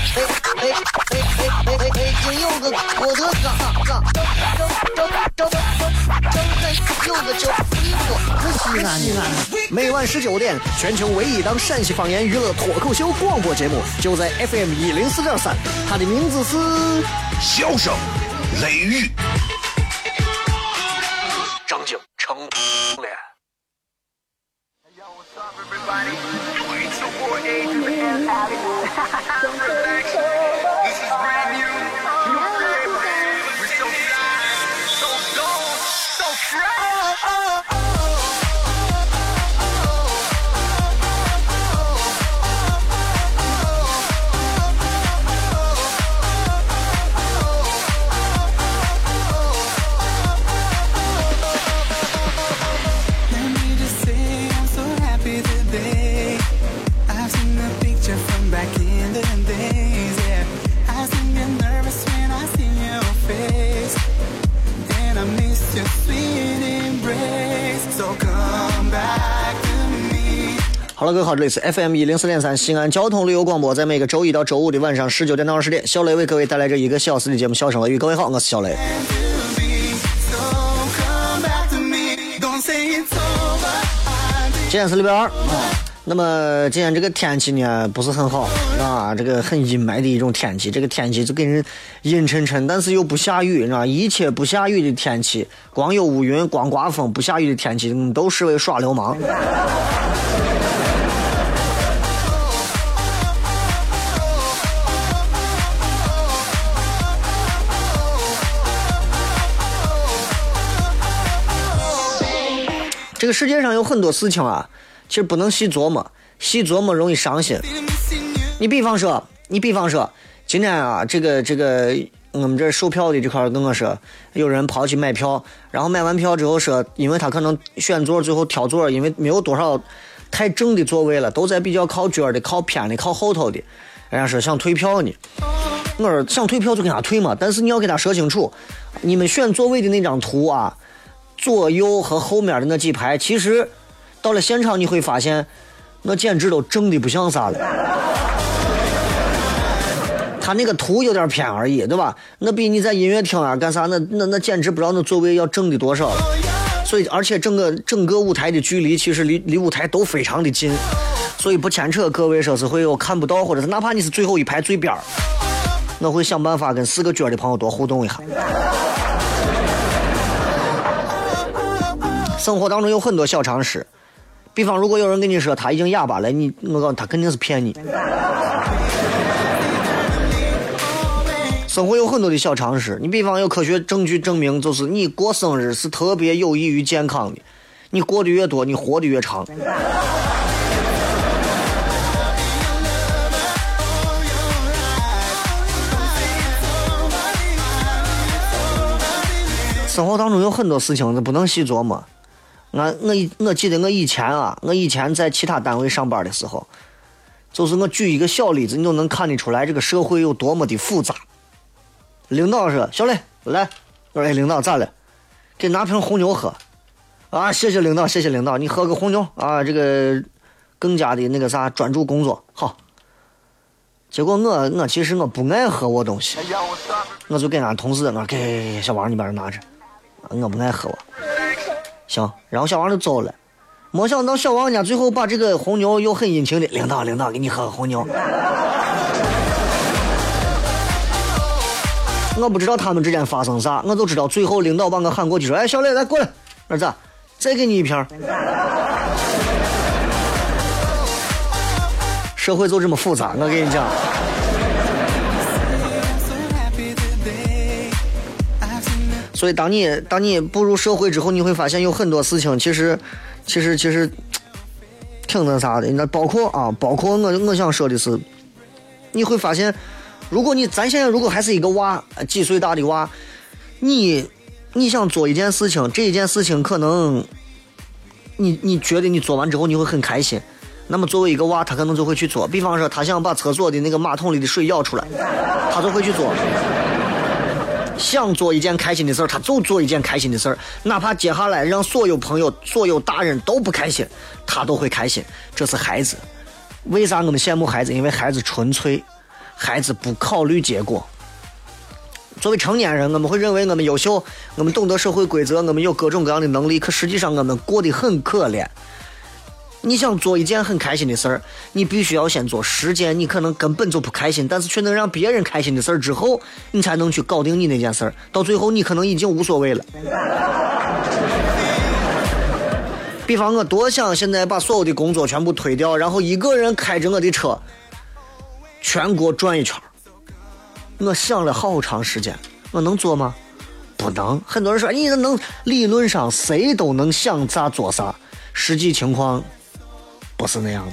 哎哎哎哎哎哎！金柚子，我的嘎嘎，张张张张张开柚子酒，西安西安。每晚十九点，全球唯一档陕西方言娱乐脱口秀广播节目，就在 FM 一零四点三，它的名字是《笑声雷雨》。好了，各位好，这里是 FM 一零四点三西安交通旅游广播，在每个周一到周五的晚上十九点到二十点，小雷为各位带来这一个小时的节目《笑声雷雨》。各位好，我是小雷。今天是礼拜二，那么今天这个天气呢不是很好啊，这个很阴霾的一种天气，这个天气就给人阴沉沉，但是又不下雨，啊？一切不下雨的天气，光有乌云，光刮风，不下雨的天气，都视为耍流氓。世界上有很多事情啊，其实不能细琢磨，细琢磨容易伤心。你比方说，你比方说，今天啊，这个这个我们这售票的这块跟我说，有人跑去买票，然后买完票之后说，因为他可能选座最后挑座，因为没有多少太正的座位了，都在比较靠角的、靠偏的、靠后头的，人家说想退票呢。我说想退票就跟他退嘛，但是你要给他说清楚，你们选座位的那张图啊。左右和后面的那几排，其实到了现场你会发现，那简直都正的不像啥了。他那个图有点偏而已，对吧？那比你在音乐厅啊干啥，那那那简直不知道那座位要正的多少了。所以，而且整个整个舞台的距离其实离离舞台都非常的近，所以不牵扯各位说是会有看不到，或者是哪怕你是最后一排最边儿，我会想办法跟四个角的朋友多互动一下。生活当中有很多小常识，比方如果有人跟你说他已经哑巴了，你我告诉他肯定是骗你。生活有很多的小常识，你比方有科学证据证明，就是你过生日是特别有益于健康的，你过得越多，你活得越长。生活当中有很多事情是不能细琢磨。我我我记得我以前啊，我以前在其他单位上班的时候，就是我举一个小例子，你都能看得出来这个社会有多么的复杂。领导说：“小雷，来，我说哎，领导咋了？给拿瓶红牛喝。啊，谢谢领导，谢谢领导，你喝个红牛啊，这个更加的那个啥，专注工作好。结果我我其实我不爱喝我东西，我就给俺同事我说给小王你把这拿着，我不爱喝我。行，然后小王就走了。没想到小王家最后把这个红牛又很殷勤的，领导领导给你喝个红牛。我不知道他们之间发生啥，我就知道最后领导把我喊过去说：“哎，小磊来过来，儿子，再给你一瓶。”社会就这么复杂，我跟你讲。所以，当你当你步入社会之后，你会发现有很多事情，其实，其实，其实挺那啥的。那包括啊，包括我我想说的是，你会发现，如果你咱现在如果还是一个娃，几岁大的娃，你你想做一件事情，这一件事情可能你你觉得你做完之后你会很开心，那么作为一个娃，他可能就会去做。比方说，他想把厕所的那个马桶里的水舀出来，他就会去做。想做一件开心的事儿，他就做一件开心的事儿，哪怕接下来让所有朋友、所有大人都不开心，他都会开心。这是孩子，为啥我们羡慕孩子？因为孩子纯粹，孩子不考虑结果。作为成年人，我们会认为我们优秀，我们懂得社会规则，我们有各种各样的能力，可实际上我们过得很可怜。你想做一件很开心的事儿，你必须要先做十件你可能根本就不开心，但是却能让别人开心的事儿之后，你才能去搞定你那件事儿。到最后，你可能已经无所谓了。比方我多想现在把所有的工作全部推掉，然后一个人开着我的车，全国转一圈我想了好长时间，我能做吗？不能。很多人说你能，理论上谁都能想咋做啥，实际情况。不是那样的。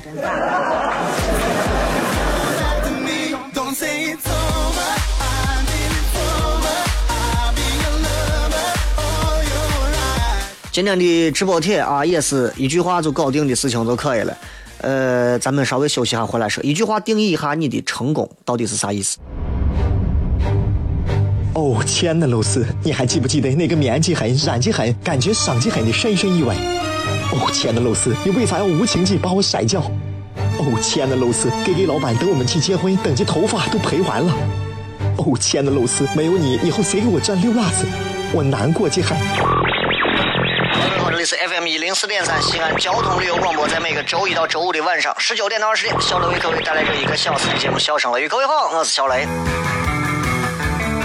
今天的直播帖啊，也是一句话就搞定的事情就可以了。呃，咱们稍微休息下，回来说一句话定义一下你的成功到底是啥意思？哦，亲爱的露丝，你还记不记得那个面积狠、染技狠、感觉伤及狠的深深意外？哦，亲爱的露丝，你为啥要无情地把我甩掉？哦，亲爱的露丝给给老板等我们去结婚，等这头发都赔完了。哦，亲爱的露丝，没有你，以后谁给我赚溜辣子？我难过极了。各位好，这里是 FM 一零四点三西安交通旅游广播，在每个周一到周五的晚上十九点到二十点，小雷为各位带来这一个小时的节目《笑声雷雨》。各位好，我是小雷。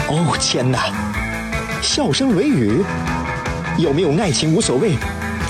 哦，天哪！笑声雷雨，有没有爱情无所谓。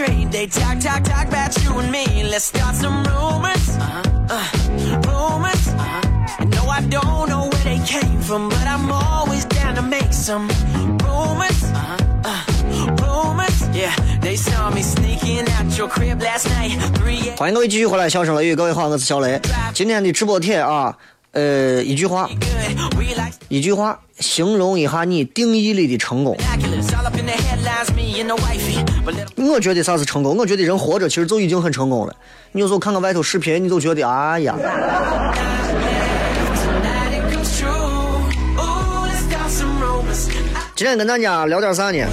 Straight. They talk, talk, talk about you and me. Let's start some rumors. Uh-huh. Uh, rumors. Uh-huh. No, I don't know where they came from, but I'm always down to make some rumors. Uh-huh. Uh, rumors. Yeah, they saw me sneaking out your crib last night. 欢迎各位继续回来，笑声雷雨，各位好，我是小雷。今天的直播帖啊，呃，一句话，一句话形容一下你定义里的成功。我觉得啥是成功？我觉得人活着其实就已经很成功了。你有时候看看外头视频，你就觉得哎呀。今天跟大家聊点啥呢？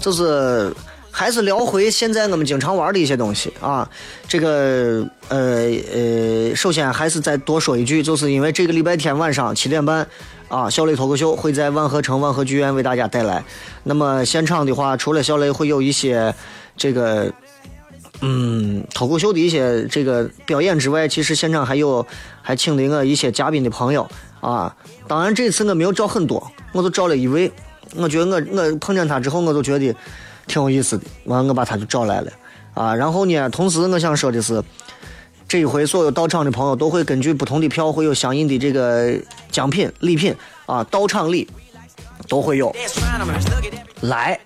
就是。还是聊回现在我们经常玩的一些东西啊，这个呃呃，首先还是再多说一句，就是因为这个礼拜天晚上七点半啊，小雷脱口秀会在万和城万和剧院为大家带来。那么现场的话，除了小雷会有一些这个嗯脱口秀的一些这个表演之外，其实现场还有还请了我一些嘉宾的朋友啊。当然这次我没有找很多，我就找了一位，我觉得我我碰见他之后，我就觉得。挺有意思的，完我把他就找来了，啊，然后呢，同时我想说的是，这一回所有到场的朋友都会根据不同的票会有相应的这个奖品礼品啊，到场礼都会有，来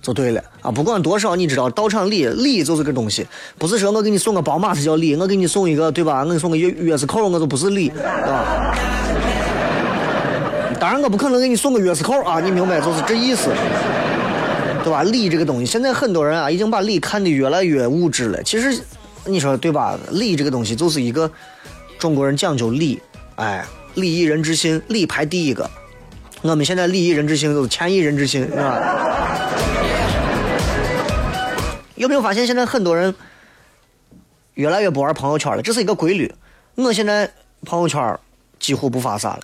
就对了啊，不管多少，你知道到场礼礼就是个东西，不是说我给你送个宝马才叫礼，我给你送一个对吧？我给你送个钥钥匙扣，我就不是礼啊。当然我不可能给你送个钥匙扣啊，你明白就是这意思。对吧？礼这个东西，现在很多人啊，已经把礼看得越来越物质了。其实，你说对吧？礼这个东西就是一个中国人讲究礼，哎，礼义人之心，礼排第一个。我们现在礼义人之心就是钱义人之心，是吧？有没有发现现在很多人越来越不玩朋友圈了？这是一个规律。我现在朋友圈几乎不发啥了，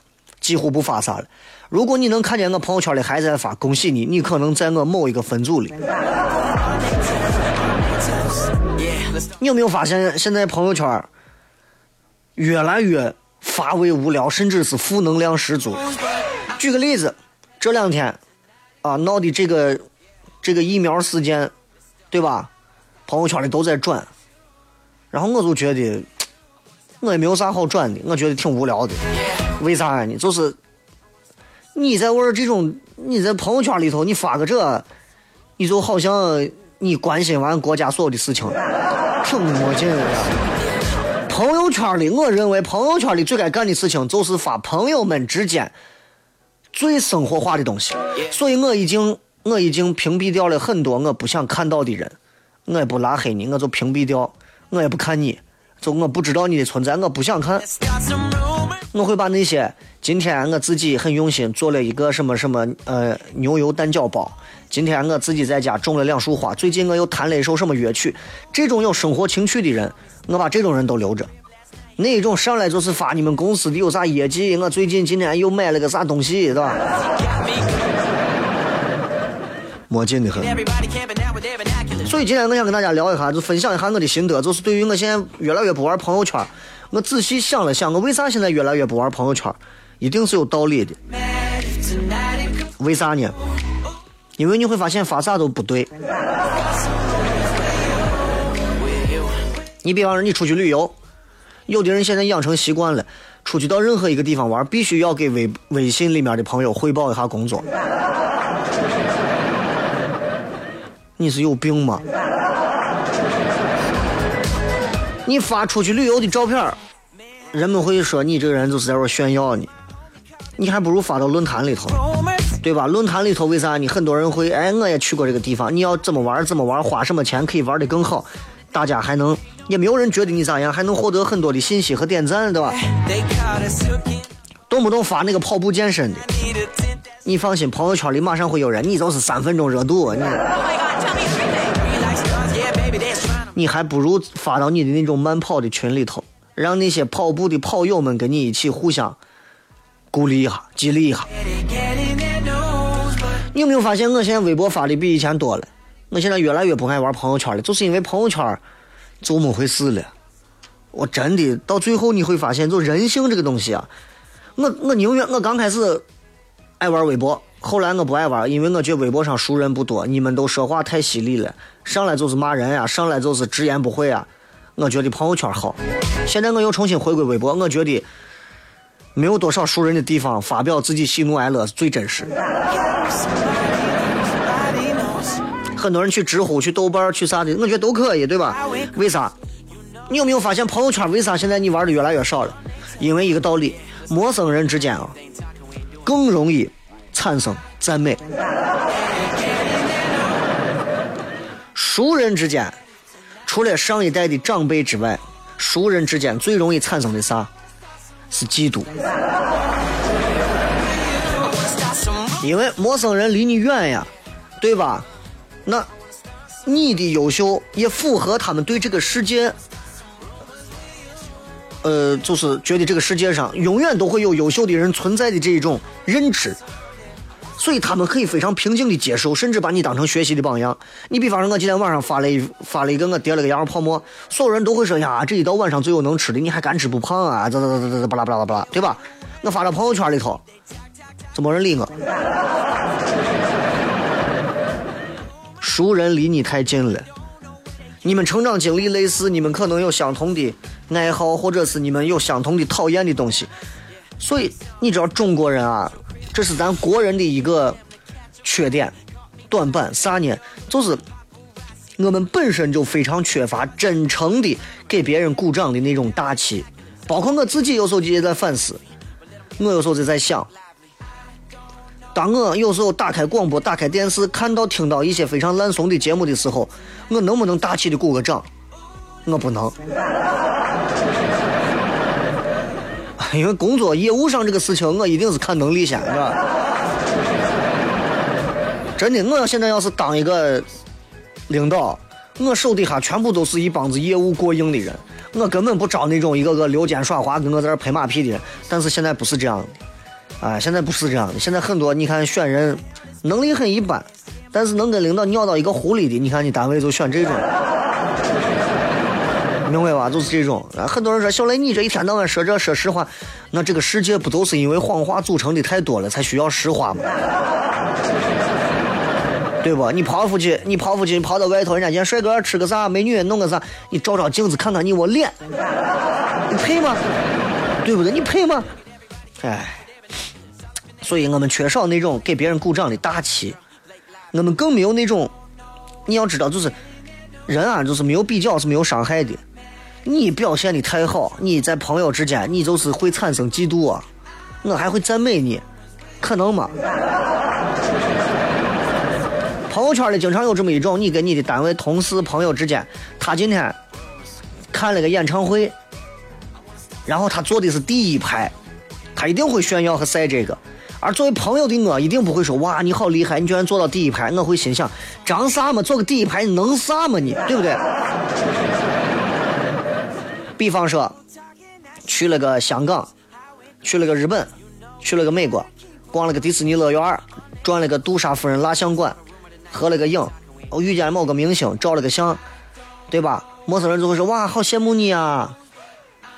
几乎不发啥了。如果你能看见我朋友圈里还在发恭喜你，你可能在我某一个分组里。你有没有发现现在朋友圈越来越乏味无聊，甚至是负能量十足？举个例子，这两天啊闹的这个这个疫苗事件，对吧？朋友圈里都在转，然后我就觉得我也没有啥好转的，我觉得挺无聊的。为啥呢？就是你在玩这种，你在朋友圈里头你发个这，你就好像你关心完国家所有的事情，挺没劲的。朋友圈里，我认为朋友圈里最该干的事情就是发朋友们之间最生活化的东西，所以我已经我已经屏蔽掉了很多我不想看到的人，我也不拉黑你，我就屏蔽掉，我也不看你，就我不知道你的存在，我不想看。我会把那些今天我自己很用心做了一个什么什么呃牛油蛋饺包，今天我自己在家种了两束花，最近我又弹了一首什么乐曲，这种有生活情趣的人，我把这种人都留着。那一种上来就是发你们公司的有啥业绩，我最近今天又买了个啥东西，对吧？没劲的很。所以今天我想跟大家聊一下，就分享一下我的心得，就是对于我现在越来越不玩朋友圈。我仔细想了想，我为啥现在越来越不玩朋友圈？一定是有道理的。为啥呢？因为你会发现发啥都不对。你比方说你出去旅游，有的人现在养成习惯了，出去到任何一个地方玩，必须要给微微信里面的朋友汇报一下工作。你是有病吗？你发出去旅游的照片，人们会说你这个人就是在这炫耀呢。你还不如发到论坛里头，对吧？论坛里头为啥你很多人会哎，我也去过这个地方，你要怎么玩怎么玩，花什么钱可以玩的更好，大家还能也没有人觉得你咋样，还能获得很多的信息和点赞，对吧？动不动发那个跑步健身的，你放心，朋友圈里马上会有人，你就是三分钟热度，你。你还不如发到你的那种慢跑的群里头，让那些跑步的跑友们跟你一起互相鼓励一下、激励一下。你有没有发现，我现在微博发的比以前多了？我现在越来越不爱玩朋友圈了，就是因为朋友圈就没回事了。我真的到最后你会发现，就人性这个东西啊，我我宁愿我刚开始爱玩微博。后来我不爱玩，因为我觉得微博上熟人不多，你们都说话太犀利了，上来就是骂人呀，上来就是直言不讳啊。我觉得朋友圈好。现在我又重新回归微博，我觉得没有多少熟人的地方，发表自己喜怒哀乐是最真实。很多人去知乎、去豆瓣、去啥的，我觉得都可以，对吧？为啥？你有没有发现朋友圈为啥现在你玩的越来越少了？因为一个道理，陌生人之间啊，更容易。产生赞美，熟人之间，除了上一代的长辈之外，熟人之间最容易产生的啥？是嫉妒。因为陌生人离你远呀，对吧？那你的优秀也符合他们对这个世界，呃，就是觉得这个世界上永远都会有优秀的人存在的这一种认知。所以他们可以非常平静的接受，甚至把你当成学习的榜样。你比方说，我今天晚上发了一发了一个我叠了个羊肉泡馍，所有人都会说呀，这一到晚上最有能吃的，你还敢吃不胖啊？咋咋咋咋咋巴拉巴拉巴拉，对吧？我发到朋友圈里头，就没人理我。熟人离你太近了，你们成长经历类似，你们可能有相同的爱好，或者是你们有相同的讨厌的东西。所以你知道中国人啊。这是咱国人的一个缺点、短板，啥呢？就是我们本身就非常缺乏真诚的给别人鼓掌的那种大气。包括我自己有时候也在反思，我有时候就在想，当我有时候打开广播、打开电视，看到、听到一些非常烂怂的节目的时候，我能不能大气的鼓个掌？我不能。因为工作业务上这个事情，我一定是看能力先，是吧？真的，我要现在要是当一个领导，我手底下全部都是一帮子业务过硬的人，我根本不招那种一个个溜肩耍滑跟我在这拍马屁的人。但是现在不是这样的，哎，现在不是这样的。现在很多你看选人能力很一般，但是能跟领导尿到一个壶里的，你看你单位就选这种。明白吧？就是这种。很多人说小雷，你这一天到晚说这说实话，那这个世界不都是因为谎话组成的太多了，才需要实话吗？对不？你跑出去，你跑出去，你跑到外头，人家见帅哥吃个啥，美女弄个啥，你照照镜子看看你我脸，你配吗？对不对？你配吗？哎，所以我们缺少那种给别人鼓掌的大气，我们更没有那种，你要知道，就是人啊，就是没有比较是没有伤害的。你表现的太好，你在朋友之间，你就是会产生嫉妒啊。我还会赞美你，可能吗？朋友圈里经常有这么一种，你跟你的单位同事、朋友之间，他今天看了个演唱会，然后他坐的是第一排，他一定会炫耀和晒这个。而作为朋友的我，一定不会说哇你好厉害，你居然坐到第一排。我会心想，张啥嘛，坐个第一排能啥嘛你，对不对？比方说，去了个香港，去了个日本，去了个美国，逛了个迪士尼乐园，转了个杜莎夫人蜡像馆，合了个影，我遇见某个明星，照了个相，对吧？陌生人就会说哇，好羡慕你啊！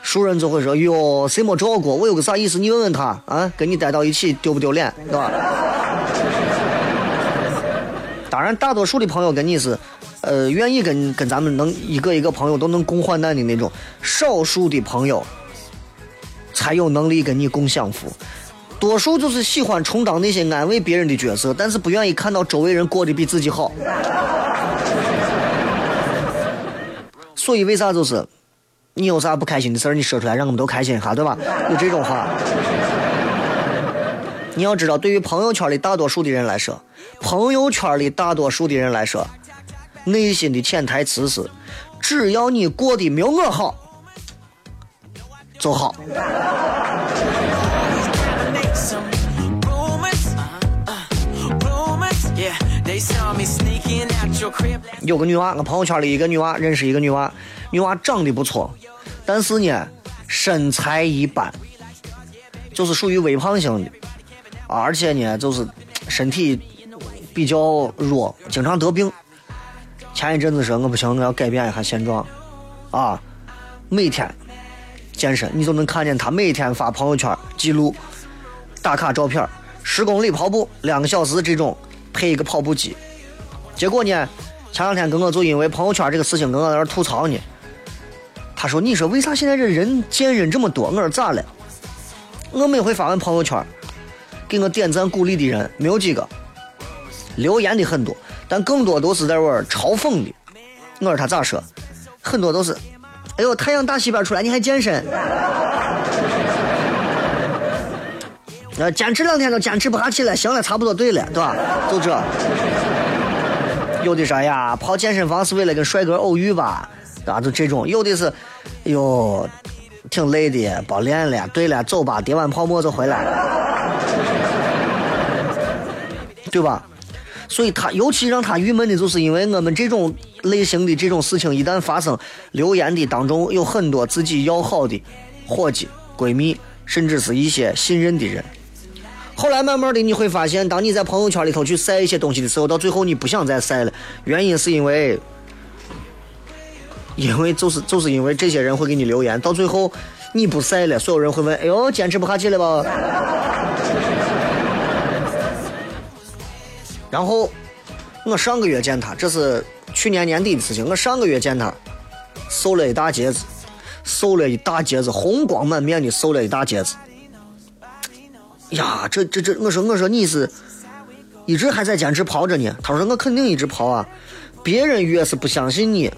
熟人就会说哟，谁没照过？我有个啥意思？你问问他啊，跟你待到一起丢不丢脸，对吧？当然，大多数的朋友跟你是。呃，愿意跟跟咱们能一个一个朋友都能共患难的那种，少数的朋友才有能力跟你共享福，多数就是喜欢充当那些安慰别人的角色，但是不愿意看到周围人过得比自己好。所以为啥就是，你有啥不开心的事儿，你说出来，让我们都开心一下，对吧？有这种话。你要知道，对于朋友圈里大多数的人来说，朋友圈里大多数的人来说。内心的潜台词是：只要你过得没有我好，就好。有个女娃，我朋友圈里一个女娃，认识一个女娃，女娃长得不错，但是呢，身材一般，就是属于微胖型的，而且呢，就是身体比较弱，经常得病。前一阵子说我不行，我要改变一下现状，啊，每天健身，你就能看见他每天发朋友圈记录打卡照片，十公里跑步两个小时这种配一个跑步机。结果呢，前两天跟我就因为朋友圈这个事情跟我在那吐槽呢。他说：“你说为啥现在这人贱人这么多？”我说：“咋了？我每回发完朋友圈，给我点赞鼓励的人没有几个，留言的很多。”但更多都是在玩嘲讽的。我说他咋说？很多都是，哎呦，太阳打西边出来，你还健身？呃，坚持两天都坚持不下去了，行了，差不多对了，对吧？就这。有的说呀，跑健身房是为了跟帅哥偶遇吧？啊，就这种。有的是，哎呦，挺累的，不练了。对了，走吧，叠完泡沫就回来，对吧？所以他尤其让他郁闷的，就是因为我们这种类型的这种事情一旦发生，留言的当中有很多自己要好的伙计、闺蜜，甚至是一些信任的人。后来慢慢的你会发现，当你在朋友圈里头去晒一些东西的时候，到最后你不想再晒了，原因是因为，因为就是就是因为这些人会给你留言，到最后你不晒了，所有人会问：哎呦，坚持不下去了吧？然后，我上个月见他，这是去年年底的事情。我上个月见他，瘦了一大截子，瘦了一大截子，红光满面的瘦了一大截子。呀，这这这，我说我说你是，一直还在坚持跑着呢。他说我肯定一直跑啊。别人越是不相信你，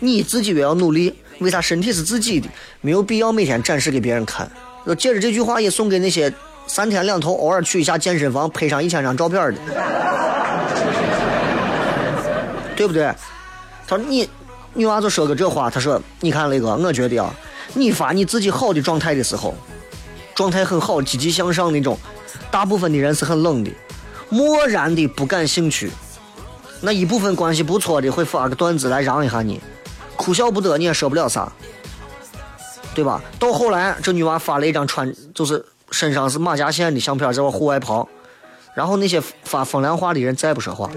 你自己越要努力。为啥身体是自己的，没有必要每天展示给别人看。我借着这句话也送给那些。三天两头偶尔去一下健身房，拍上一千张照片的，对不对？他说你女娃就说个这话，他说你看雷哥，我觉得啊，你发你自己好的状态的时候，状态很好、积极向上那种，大部分的人是很冷的，漠然的不感兴趣。那一部分关系不错的会发个段子来让一下你，哭笑不得你也说不了啥，对吧？到后来这女娃发了一张穿就是。身上是马甲线的相片，在我户外跑，然后那些发风凉话的人再不说话。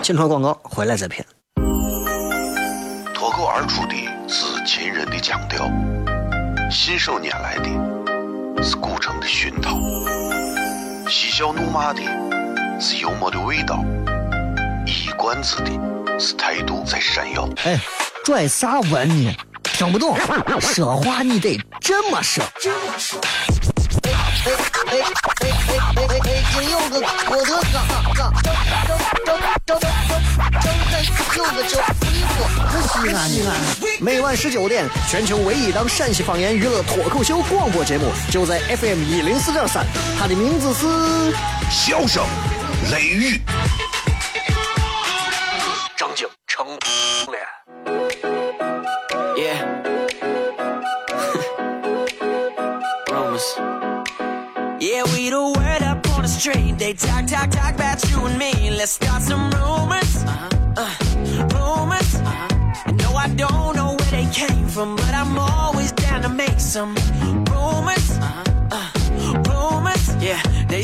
进团广告，回来再骗。脱口而出的是秦人的腔调，信手拈来的是古城的熏陶，嬉笑怒骂的是幽默的味道，一冠子的是态度在闪耀。哎，拽啥文呢？听不懂，说话你得这么说。哎哎哎哎哎哎！北京有个郭德纲，正正正正正有个叫李波，西安西安。每晚十九点，全球唯一档陕西方言娱乐脱口秀广播节目，就在 FM 一零四点三。它的名字是《笑声雷雨》。Street. They talk, talk, talk about you and me. Let's start some rumors. Uh-huh. Uh, rumors. Uh-huh. No, I don't know where they came from, but I'm always down to make some rumors. Uh-huh. Uh, rumors. Yeah, they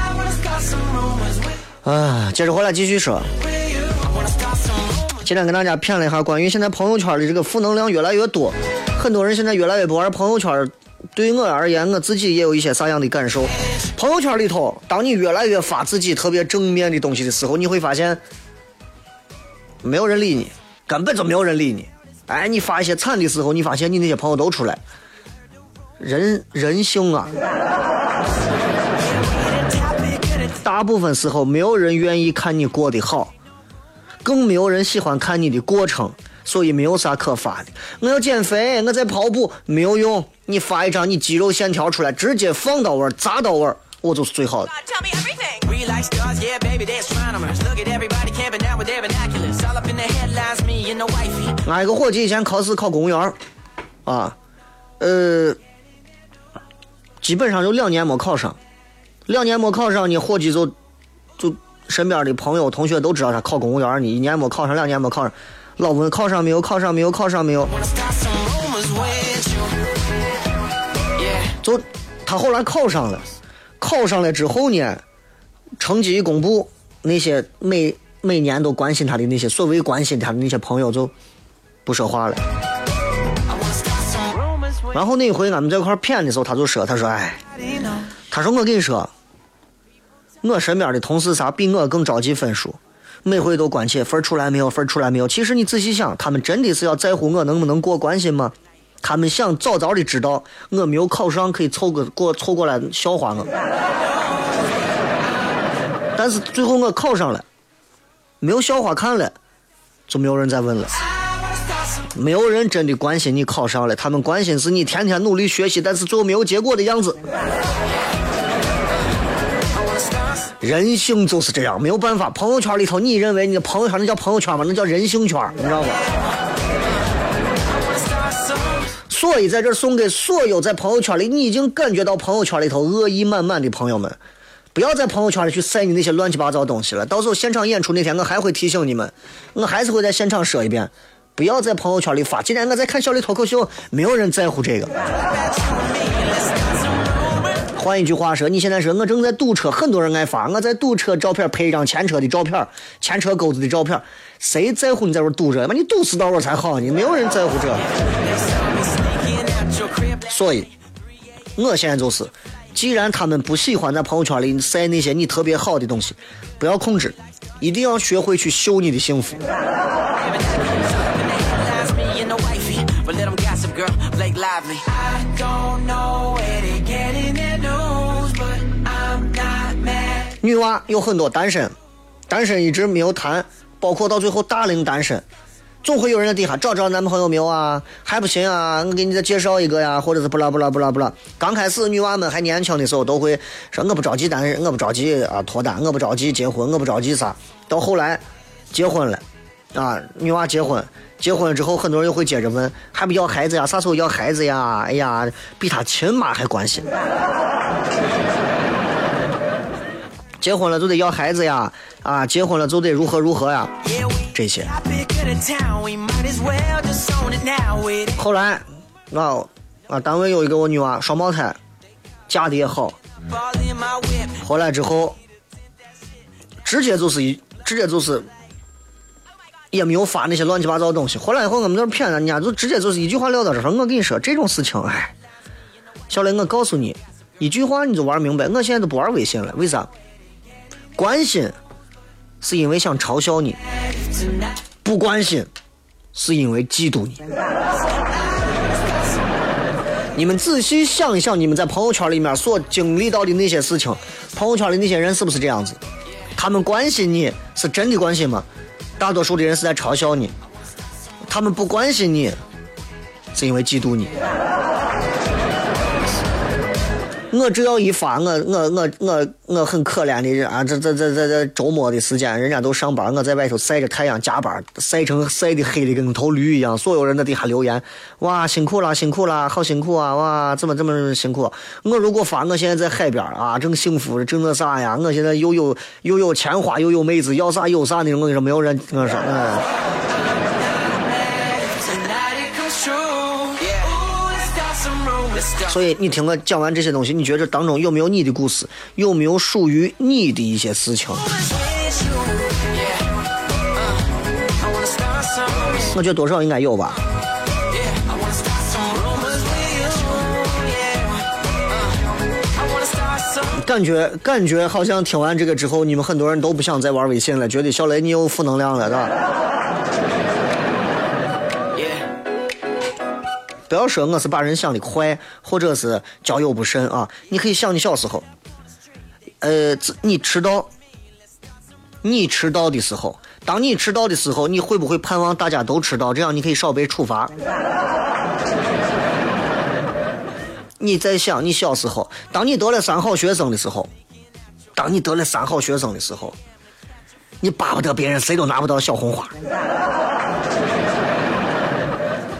啊，接着回来继续说。今天跟大家谝了一下关于现在朋友圈的这个负能量越来越多，很多人现在越来越不玩朋友圈。对于我而言，我自己也有一些啥样的感受？朋友圈里头，当你越来越发自己特别正面的东西的时候，你会发现，没有人理你，根本就没有人理你。哎，你发一些惨的时候，你发现你那些朋友都出来。人人性啊，大部分时候没有人愿意看你过得好。更没有人喜欢看你的过程，所以没有啥可发的。我要减肥，我在跑步，没有用。你发一张你肌肉线条出来，直接放到位儿、砸到位儿，我就是最好的。俺一个伙计以前考试考公务员儿，啊，呃，基本上有两年没考上，两年没考上呢，伙计就就身边的朋友同学都知道他考公务员儿呢，一年没考上，两年没考上，老问考上没有，考上没有，考上没有.就他后来考上了，考上了之后呢，成绩一公布，那些每每年都关心他的那些所谓关心他的那些朋友就不说话了。然后那一回俺们在一块儿谝的时候，他就说：“他说，哎，他说我跟你说，我身边的同事啥比我更着急分数，每回都关切分出来没有，分出来没有。其实你仔细想，他们真的是要在乎我能不能过关心吗？他们想早早的知道我没有考上，可以凑个过凑过来笑话我。但是最后我考上了，没有笑话看了，就没有人再问了。没有人真的关心你考上了，他们关心是你天天努力学习，但是最后没有结果的样子。人性就是这样，没有办法。朋友圈里头，你认为你的朋友圈那叫朋友圈吗？那叫人性圈，你知道吗？所以在这送给所有在朋友圈里你已经感觉到朋友圈里头恶意满满的朋友们，不要在朋友圈里去晒你那些乱七八糟东西了。到时候现场演出那天，我还会提醒你们，我还是会在现场说一遍，不要在朋友圈里发。今天我在看小李脱口秀，没有人在乎这个。换一句话说，你现在说我正在堵车，很多人爱发，我在堵车照片拍一张前车的照片，前车钩子的照片，谁在乎你在这堵着？妈，你堵死到我才好呢，没有人在乎这。所以，我现在就是，既然他们不喜欢在朋友圈里晒那些你特别好的东西，不要控制，一定要学会去秀你的幸福。女娃有很多单身，单身一直没有谈，包括到最后大龄单身，总会有人在底下找找男朋友没有啊？还不行啊？我给你再介绍一个呀，或者是不啦不啦不啦不啦。刚开始女娃们还年轻的时候，都会说我不着急单身，我不着急啊脱单，我不着急结婚，我不着急啥。到后来结婚了，啊，女娃结婚，结婚了之后，很多人又会接着问，还不要孩子呀？啥时候要孩子呀？哎呀，比他亲妈还关心。结婚了就得要孩子呀，啊，结婚了就得如何如何呀，这些。后来，啊啊，单位有一个我女娃双胞胎，嫁的也好，回来之后，直接就是一，直接就是。也没有发那些乱七八糟的东西。回来以后，我们那骗人家，就直接就是一句话撂到这说：“我跟你说这种事情，哎，小雷，我告诉你一句话，你就玩明白。我现在都不玩微信了，为啥？关心是因为想嘲笑你，不关心是因为嫉妒你。你们仔细想一想，你们在朋友圈里面所经历到的那些事情，朋友圈里那些人是不是这样子？他们关心你是真的关心吗？大多数的人是在嘲笑你，他们不关心你，是因为嫉妒你。我只要一发，我我我我我很可怜的人啊！这这这这这周末的时间，人家都上班，我在外头晒着太阳加班，晒成晒的黑的跟头驴一样。所有人在底下留言，哇，辛苦了，辛苦了，好辛苦啊！哇，怎么这么辛苦？我如果发，我现在在海边啊，正幸福，正那啥呀？我现在又有又有钱花，又有妹子，要啥有啥的。我跟你说，没有人，我说，嗯。所以你听我讲完这些东西，你觉得当中有没有你的故事？有没有属于你的一些事情？我觉得多少应该有吧。感觉感觉好像听完这个之后，你们很多人都不想再玩微信了，觉得小雷你有负能量了，是吧？不要说我是把人想的坏，或者是交友不慎啊！你可以想你小时候，呃，你迟到，你迟到的时候，当你迟到的时候，你会不会盼望大家都迟到，这样你可以少被处罚？你在想你小时候，当你得了三好学生的时候，当你得了三好学生的时候，你巴不得别人谁都拿不到小红花。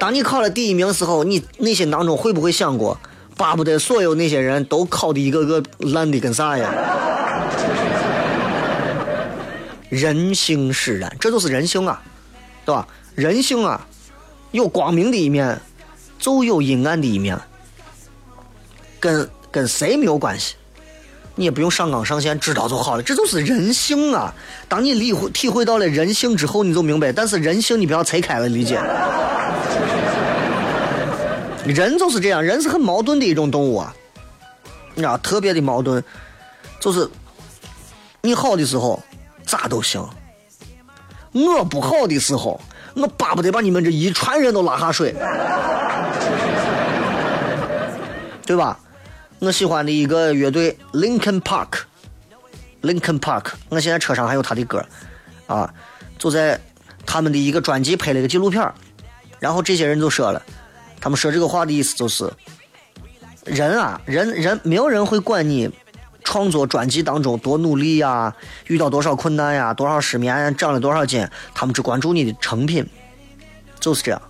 当你考了第一名时候，你内心当中会不会想过，巴不得所有那些人都考的一个个烂的跟啥呀？人性使然，这就是人性啊，对吧？人性啊，有光明的一面，就有阴暗的一面，跟跟谁没有关系，你也不用上纲上线，知道就好了。这就是人性啊！当你理会体会到了人性之后，你就明白。但是人性你不要拆开了理解。人就是这样，人是很矛盾的一种动物啊，你知道，特别的矛盾，就是你好的时候咋都行，我不好的时候，我巴不得把你们这一船人都拉下水，对吧？我喜欢的一个乐队 Linkin Park，Linkin Park，我现在车上还有他的歌，啊，就在他们的一个专辑拍了个纪录片然后这些人就说了。他们说这个话的意思就是，人啊，人人没有人会管你创作专辑当中多努力呀，遇到多少困难呀，多少失眠，长了多少斤，他们只关注你的成品，就是这样。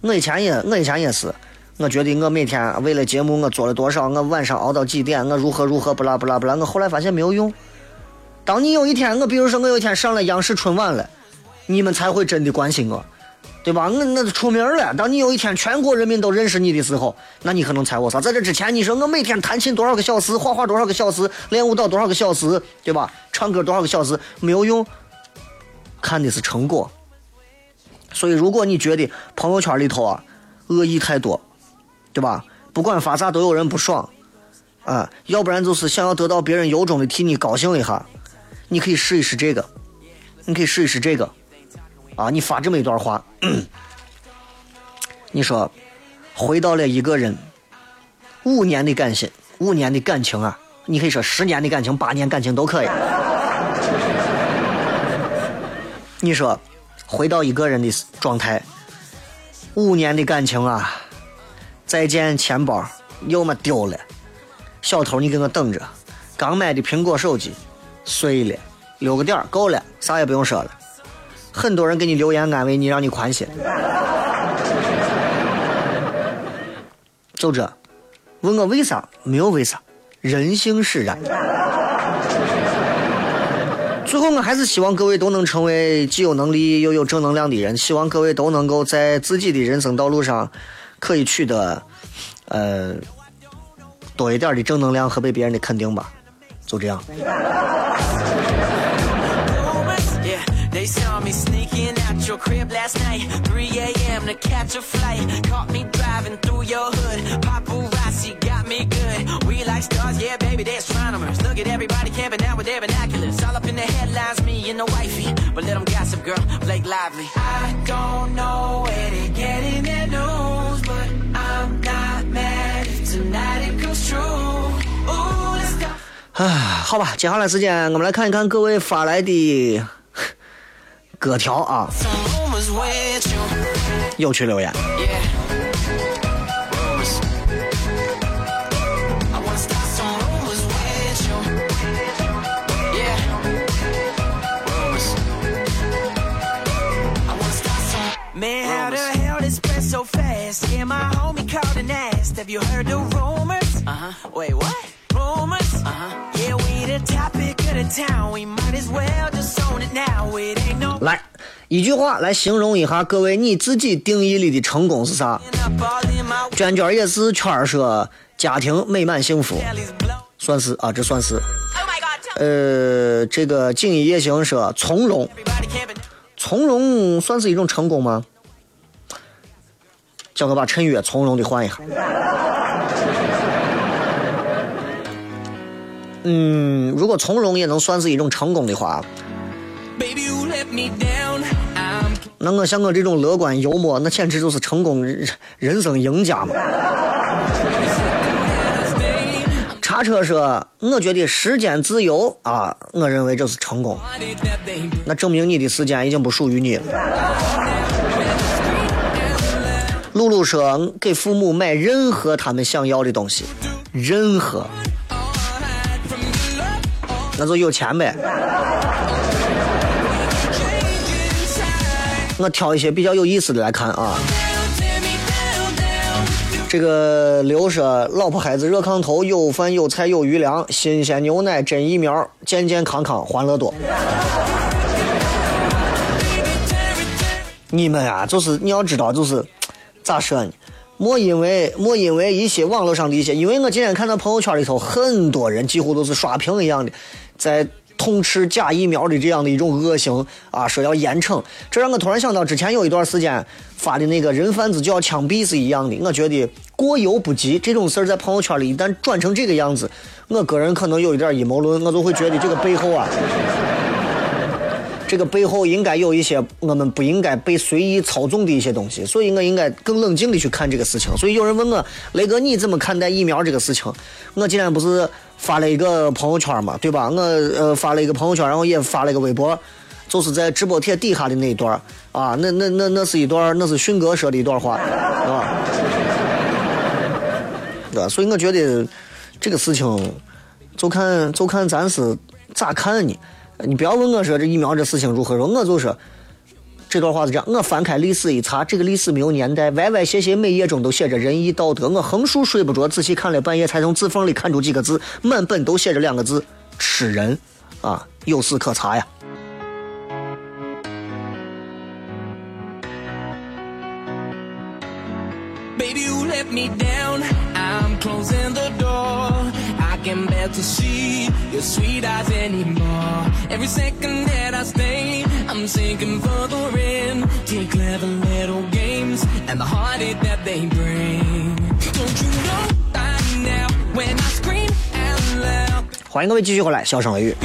我以前也，我以前也是，我觉得我每天为了节目我做了多少，我晚上熬到几点，我如何如何不拉不拉不拉，我后来发现没有用。当你有一天，我比如说我有一天上了央视春晚了，你们才会真的关心我。对吧？我那出名了。当你有一天全国人民都认识你的时候，那你可能猜我啥？在这之前，你说我每天弹琴多少个小时，画画多少个小时，练舞蹈多少个小时，对吧？唱歌多少个小时没有用，看的是成果。所以，如果你觉得朋友圈里头啊恶意太多，对吧？不管发啥都有人不爽，啊，要不然就是想要得到别人由衷的替你高兴一下，你可以试一试这个，你可以试一试这个。啊，你发这么一段话，你说回到了一个人五年的感情，五年的感情啊，你可以说十年的感情，八年感情都可以。你说回到一个人的状态，五年的感情啊，再见钱包要么丢了，小偷你给我等着，刚买的苹果手机碎了，留个点够了，啥也不用说了。很多人给你留言安慰你，让你宽心。就这，问我为啥？没有为啥，人性使然。最后，我还是希望各位都能成为既有能力又有正能量的人。希望各位都能够在自己的人生道路上，可以取得，呃，多一点的正能量和被别人的肯定吧。就这样。your crib last night, 3 a.m. to catch a flight. Caught me driving through your hood. Paparazzi got me good. We like stars, yeah, baby, they're astronomers. Look at everybody camping out with their binoculars. All up in the headlines, me and the wifey. But let them gossip, girl, Blake Lively. I don't know where they're getting their news, but I'm not mad if tonight it comes true. Ooh, let's go. 唉，好吧，接下来时间我们来看一看各位发来的歌条啊， 有趣留言。Yeah. Rumors. I wanna start some rumors with you. Yeah. Rumors. I wanna start some. Man, how the hell this spread so fast? Yeah, my homie called and asked, Have you heard the rumors? Uh huh. Wait, what? Rumors? Uh huh. Yeah, we the topic 来，一句话来形容一下各位，你自己定义里的成功是啥？娟娟也是圈儿说家庭美满幸福，算是啊，这算是。呃，这个锦衣夜行说从容，从容算是一种成功吗？叫我把陈月从容的换一下。嗯，如果从容也能算是一种成功的话那我像我这种乐观幽默，那简直就是成功人 人生赢家嘛。叉车说，我觉得时间自由啊，我认为这是成功。那证明你的时间已经不属于你了。露露说，给父母买任何他们想要的东西，任何，那就有钱呗。我挑一些比较有意思的来看啊。这个刘说，老婆孩子热炕头，有饭有菜有余粮，新鲜牛奶真疫苗，健健康康欢乐多。你们啊，就是你要知道，就是咋说呢？莫因为莫因为一些网络上的一些，因为我今天看到朋友圈里头很多人几乎都是刷屏一样的，在痛斥假疫苗的这样的一种恶行啊，说要严惩。这让我突然想到之前有一段时间发的那个人贩子就要枪毙是一样的。我觉得过犹不及，这种事儿在朋友圈里一旦转成这个样子，我个人可能有一点阴谋论，我就会觉得这个背后啊。这个背后应该有一些我们不应该被随意操纵的一些东西，所以我应该更冷静的去看这个事情。所以有人问我，雷哥你怎么看待疫苗这个事情？我今天不是发了一个朋友圈嘛，对吧？我呃发了一个朋友圈，然后也发了一个微博，就是在直播帖底下的那一段啊，那那那那是一段，那是迅哥说的一段话啊，对吧？所以我觉得这个事情就看就看咱是咋看呢？你不要问我说这疫苗这事情如何说，我就说这段话是这样：我翻开历史一查，这个历史没有年代，歪歪斜斜每页中都写着仁义道德。我横竖睡不着，仔细看了半夜，才从字缝里看出几个字，满本都写着两个字：吃人。啊，有事可查呀。Baby, you let me down. I'm closing. I can bear to see your sweet eyes anymore. Every second that I stay, I'm sinking further in to your clever little games and the heartache that they bring. Don't you know by now when I scream out loud, 欢迎各位继续回来，笑声雷雨。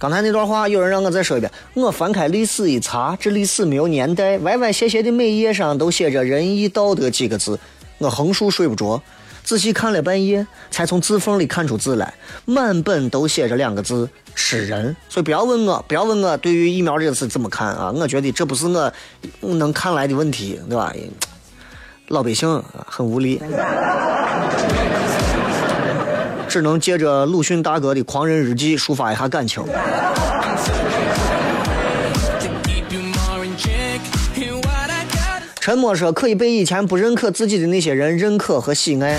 刚才那段话，有人让我再说一遍。我翻开历史一查，这历史没有年代，歪歪斜斜的每页上都写着“仁义道德”几个字。我横竖睡不着，仔细看了半夜，才从字缝里看出字来，满本都写着两个字“吃人”。所以不要问我，不要问我对于疫苗这个事怎么看啊？我觉得这不是我能看来的问题，对吧？老百姓很无力。只能借着鲁迅大哥的《狂人日记》抒发一下感情。沉默说可以被以前不认可自己的那些人认可和喜爱。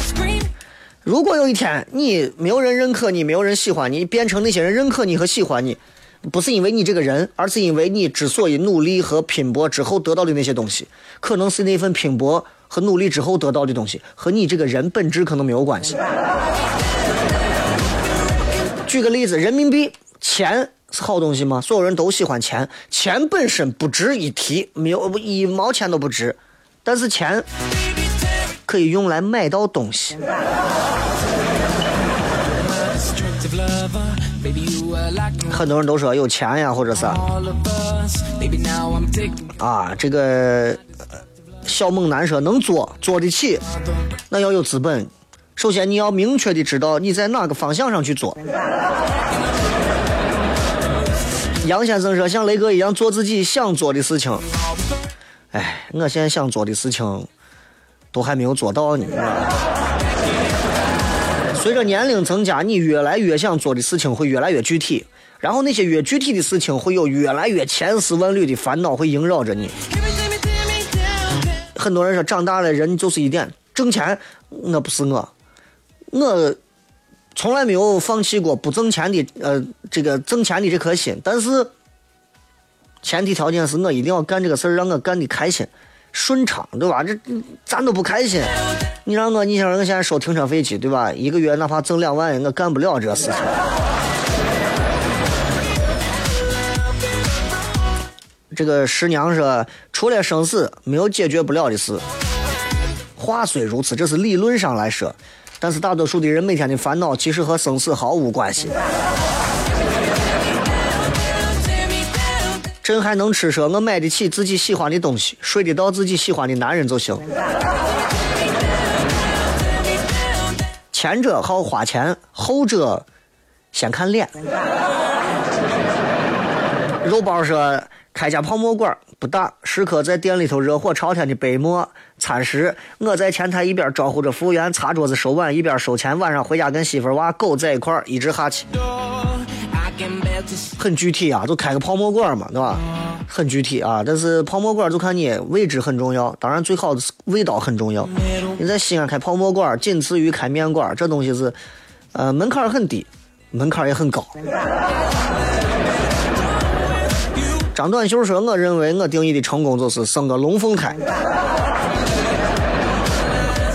如果有一天你没有人认可你，没有人喜欢你，变成那些人认可你和喜欢你，不是因为你这个人，而是因为你之所以努力和拼搏之后得到的那些东西，可能是那份拼搏和努力之后得到的东西，和你这个人本质可能没有关系。举个例子，人民币钱是好东西吗？所有人都喜欢钱，钱本身不值一提，没有一毛钱都不值，但是钱可以用来买到东西。很多人都说有钱呀，或者是啊，这个小猛男说能做做得起，那要有资本。首先你要明确的知道你在哪个方向上去做。杨先生说像雷哥一样做自己想做的事情。哎，我现在想做的事情都还没有做到呢。随着年龄增加，你越来越想做的事情会越来越具体，然后那些越具体的事情会有越来越千丝万缕的烦恼会萦绕着你。很多人说长大了人就是一点挣钱，那不是我，我从来没有放弃过不挣钱的呃这个挣钱的这颗心，但是前提条件是我一定要干这个事儿让我干的开心。顺畅，对吧？这咱都不开心。你让我，你想让我现在收停车费去，对吧？一个月哪怕挣两万，我干不了这事情。这个师娘说，除了生死，没有解决不了的事。话虽如此，这是理论上来说，但是大多数的人每天的烦恼其实和生死毫无关系。朕还能吃说，我买得起自己喜欢的东西，睡得到自己喜欢的男人就行。前者好花钱，后者先看脸。肉包说，开家泡馍馆不大，时刻在店里头热火朝天的杯馍餐食。我在前台一边招呼着服务员擦桌子收碗，一边收钱。晚上回家跟媳妇娃狗在一块儿，一直哈气。很具体啊，就开个泡馍馆嘛，对吧？很具体啊，但是泡馍馆就看你位置很重要，当然最好的是味道很重要。你在西安开泡馍馆，仅次于开面馆，这东西是，呃，门槛很低，门槛也很高。张短袖说：“我认为我定义的成功就是生个龙凤胎。”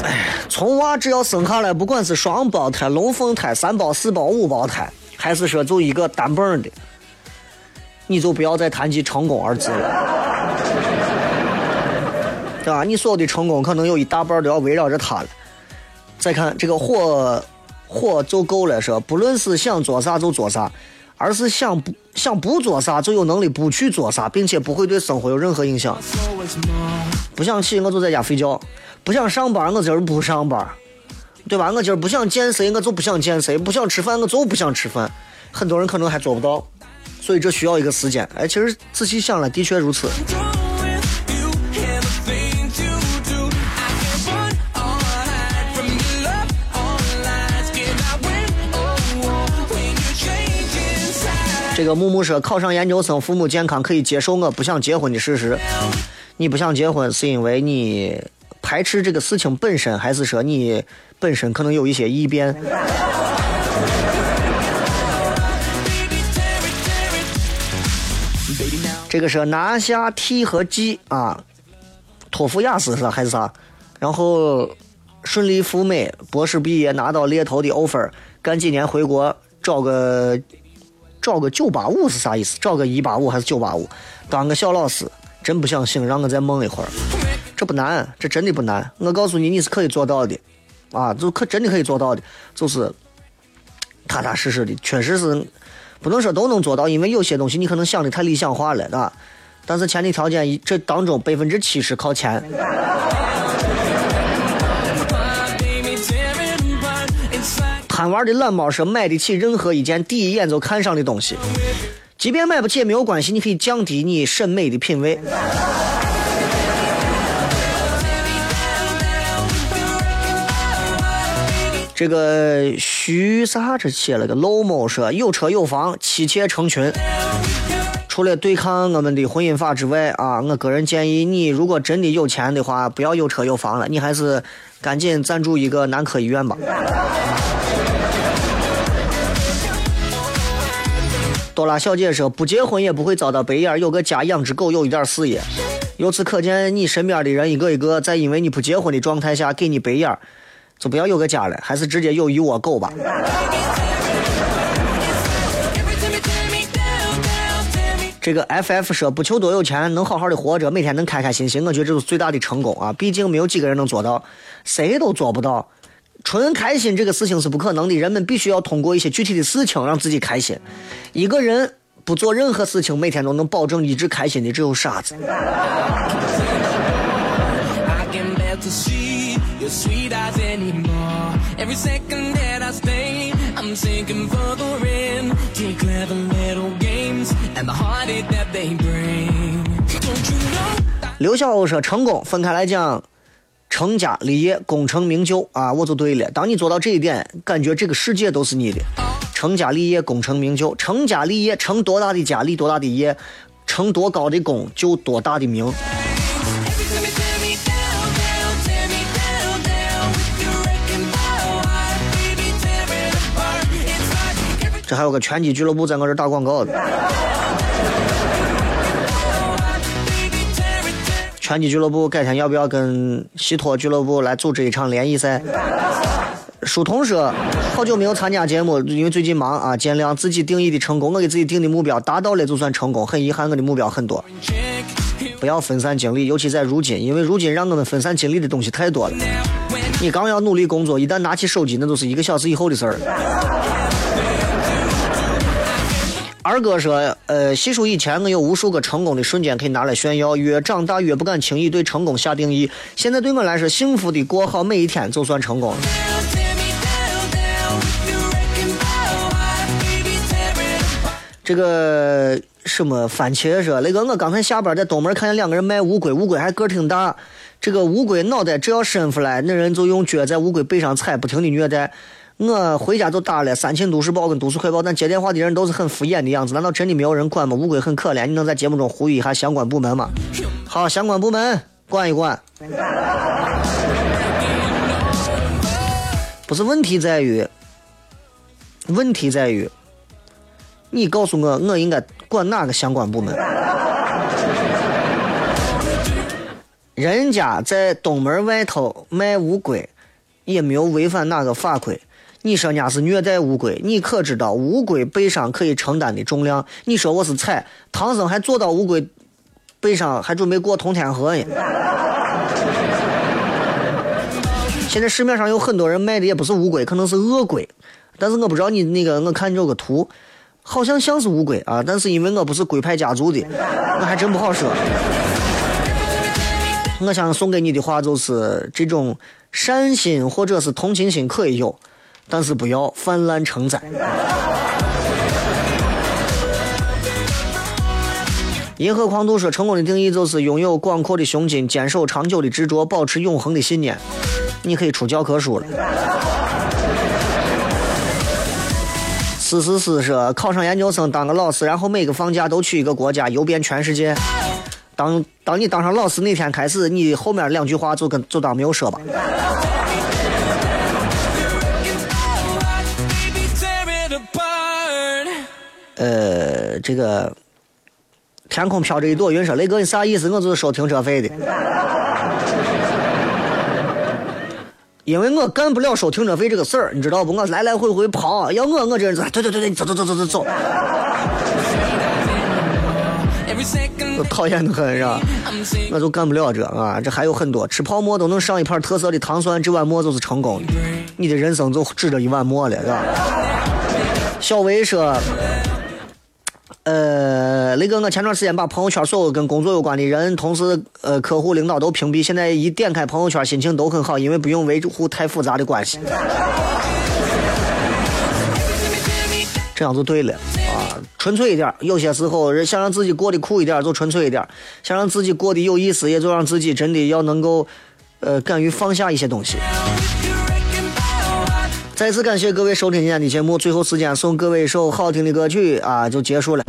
哎，从娃只要生下来，不管是双胞胎、龙凤胎、三胞、四胞、五胞胎。还是说就一个单蹦的，你就不要再谈及成功二字了，对吧？你所有的成功可能有一大半都要围绕着他了。再看这个火，火就够了，说不论是想做啥就做啥，而是想不想不做啥就有能力不去做啥，并且不会对生活有任何影响。不想起我就在家睡觉，不想上班我今儿不上班。对吧？我今儿不想见谁，我就不想见谁；不想吃饭，我就不想吃饭。很多人可能还做不到，所以这需要一个时间。哎，其实仔细想来，的确如此。这个木木说，考上研究生，父母健康，可以接受我不想结婚的事实。你不想结婚，是因为你排斥这个事情本身，还是说你？本身可能有一些异变。这个是拿下 T 和 G 啊，托福雅思是还是啥？然后顺利赴美，博士毕业拿到猎头的 offer，干几年回国找个找个九八五是啥意思？找个一八五还是九八五？当个小老师，真不想醒，让我再梦一会儿。这不难，这真的不难。我告诉你，你是可以做到的。啊，就可真的可以做到的，就是踏踏实实的，确实是不能说都能做到，因为有些东西你可能想的太理想化了，啊。但是前提条件，这当中百分之七十靠钱。贪玩的懒猫说买得起任何一件第一眼就看上的东西，即便买不起也没有关系，你可以降低你审美的品味。这个徐啥这写了个 low 某说有车有房妻妾成群，除了对抗我们的婚姻法之外啊，我个人建议你，如果真的有钱的话，不要有车有房了，你还是赶紧赞助一个男科医院吧。多拉小姐说：“不结婚也不会遭到白眼，有个家养只狗，有一点事业。由此可见，你身边的人一个一个在因为你不结婚的状态下给你白眼，就不要有个家了，还是直接有一窝狗吧。”这个 FF 说：“不求多有钱，能好好的活着，每天能开开心心，我觉得这是最大的成功啊！毕竟没有几个人能做到，谁都做不到。”纯开心这个事情是不可能的，人们必须要通过一些具体的事情让自己开心。一个人不做任何事情，每天都能保证一直开心的，只有傻子。刘小欧说：“成功分开来讲。”成家立业，功成名就啊，我就对了。当你做到这一点，感觉这个世界都是你的。成家立业，功成名就。成家立业，成多大的家，立多大的业，成多高的功，就多大的名。这还有个拳击俱乐部在我这打广告的。拳击俱乐部改天要不要跟西托俱乐部来组织一场联谊赛？书童说，好久没有参加节目，因为最近忙啊，见谅。自己定义的成功，我给自己定的目标达到了就算成功。很遗憾，我的目标很多。不要分散精力，尤其在如今，因为如今让我们分散精力的东西太多了。你刚要努力工作，一旦拿起手机，那都是一个小时以后的事儿。二哥说：“呃，细数以前，我有无数个成功的瞬间可以拿来炫耀。越长大，越不敢轻易对成功下定义。现在对我来说，幸福的过好每一天就算成功了。”这个什么番茄说：“那个，我刚才下班在东门看见两个人卖乌龟，乌龟还个挺大。这个乌龟脑袋只要伸出来，那人就用脚在乌龟背上踩，不停的虐待。”我回家就打了三秦都市报跟都市快报，但接电话的人都是很敷衍的样子。难道真的没有人管吗？乌龟很可怜，你能在节目中呼吁一下相关部门吗？好，相关部门管一管。不是问题在于，问题在于，你告诉我，我应该管哪个相关部门？人家在东门外头卖乌龟，也没有违反哪个法规。你说人家是虐待乌龟，你可知道乌龟背上可以承担的重量？你说我是踩，唐僧还坐到乌龟背上，还准备过通天河呢。现在市面上有很多人卖的也不是乌龟，可能是鳄龟，但是我不知道你那个，我看你有个图，好像像是乌龟啊，但是因为我不是龟派家族的，我还真不好说。我想送给你的话就是：这种善心或者是同情心可以有。但是不要泛滥成灾。银河狂徒说：“成功的定义就是拥有广阔的胸襟，坚守长久的执着，保持永恒的信念。”你可以出教科书了。思思思说：“考上研究生，当个老师，然后每个放假都去一个国家，游遍全世界。当当你当上老师那天开始，你后面两句话就跟就当没有说吧。”呃，这个天空飘着一朵云，说雷哥，你啥意思？我就是收停车费的，因为我干不了收停车费这个事儿，你知道不？我来来回回跑，要我我这人，对对对对，走走走走走走，我讨厌的很，是吧？我就干不了这啊！这还有很多，吃泡馍都能上一盘特色的糖酸，这碗馍就是成功的，你的人生就指着一碗馍了，是吧？小薇说。呃，雷哥我前段时间把朋友圈所有跟工作有关的人、同事、呃客户、领导都屏蔽，现在一点开朋友圈，心情都很好，因为不用维护太复杂的关系。这样就对了啊，纯粹一点。有些时候，人想让自己过得酷一点，就纯粹一点；想让自己过得有意思，也就让自己真的要能够，呃，敢于放下一些东西。再次感谢各位收听今天的节目，最后时间送各位一首好听的歌曲啊，就结束了。